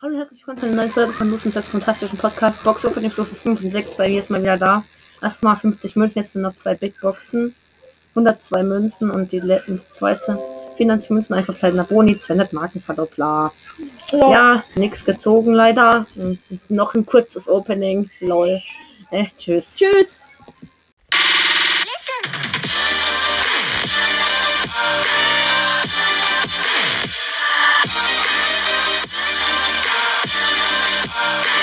willkommen zu einer neuen Folge von Lucians fantastischen Podcast. Box Opening Stufe 5 und 6 bei mir ist mal wieder da. Erstmal 50 Münzen, jetzt sind noch zwei Big Boxen. 102 Münzen und die, die zweite 94 Münzen, einfach kleiner Boni, 200 Markenverdoppler. Ja, ja nix gezogen leider. Und noch ein kurzes Opening. Lol. Äh, tschüss. Tschüss. love.